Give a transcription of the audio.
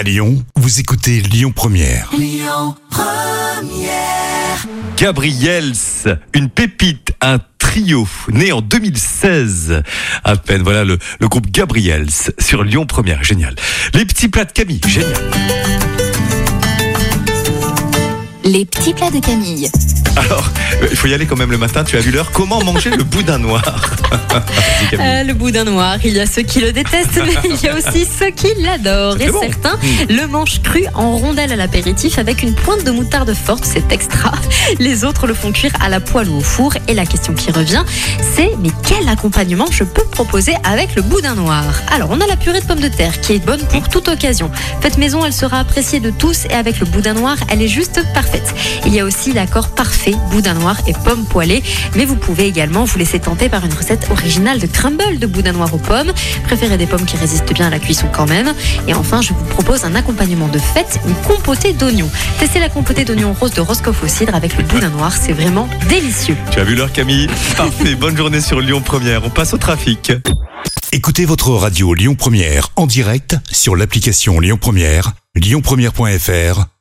À Lyon, vous écoutez Lyon Première. Gabriels, une pépite, un trio né en 2016 à peine. Voilà le, le groupe Gabriels sur Lyon Première, génial. Les petits plats de Camille, génial. Les petits plats de Camille. Alors, euh, il faut y aller quand même le matin. Tu as vu l'heure Comment manger le boudin noir. Euh, le boudin noir, il y a ceux qui le détestent, mais il y a aussi ceux qui l'adorent. Et bon. certains Mm. le mangent cru en rondelles à l'apéritif avec une pointe de moutarde forte, c'est extra. Les autres le font cuire à la poêle ou au four. Et la question qui revient, c'est mais quel accompagnement je peux proposer avec le boudin noir? Alors, on a la purée de pommes de terre qui est bonne pour toute occasion. Faite maison, elle sera appréciée de tous et avec le boudin noir, elle est juste parfaite. Il y a aussi l'accord parfait boudin noir et pommes poêlées, mais vous pouvez également vous laisser tenter par une recette originale de crumble de boudin noir aux pommes. Préférez des pommes qui résistent bien à la cuisson quand même. Et enfin, je vous propose un accompagnement de fête, une compotée d'oignons. Testez la compotée d'oignons roses de Roscoff au cidre avec le boudin noir, c'est vraiment délicieux. Tu as vu l'heure Camille? Parfait, bonne journée sur Lyon Première. On passe au trafic. Écoutez votre radio Lyon Première en direct sur l'application Lyon Première, lyonpremière.fr